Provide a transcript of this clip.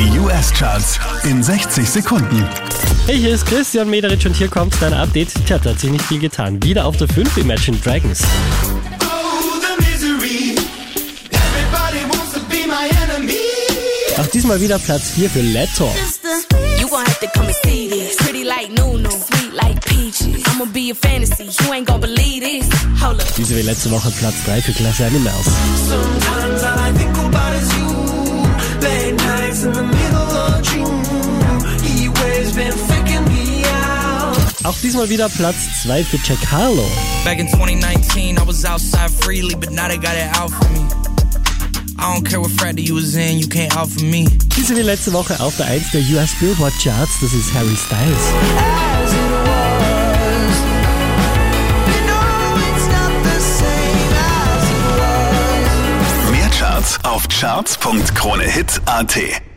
Die US-Charts in 60 Sekunden. Hey, hier ist Christian Mederich und hier kommt dein Update. Tja, da hat sich nicht viel getan. Wieder auf der 5 Imagine Dragons. Auch diesmal wieder Platz 4 für Leto. You gon' have to come and see this. Pretty like Nunu, sweet like peaches. I'ma be a fantasy, you ain't gon' believe this. Hold up. Diese wie letzte Woche Platz 3 für Class Animals. Diesmal wieder Platz 2 für Jack Harlow. Back in 2019, I was outside freely, but now they got it out for me. I don't care what frat you was in, you can't out for me. Diese wie letzte Woche auf der 1 der US Billboard Charts, das ist Harry Styles. Auf charts.kronehit.at.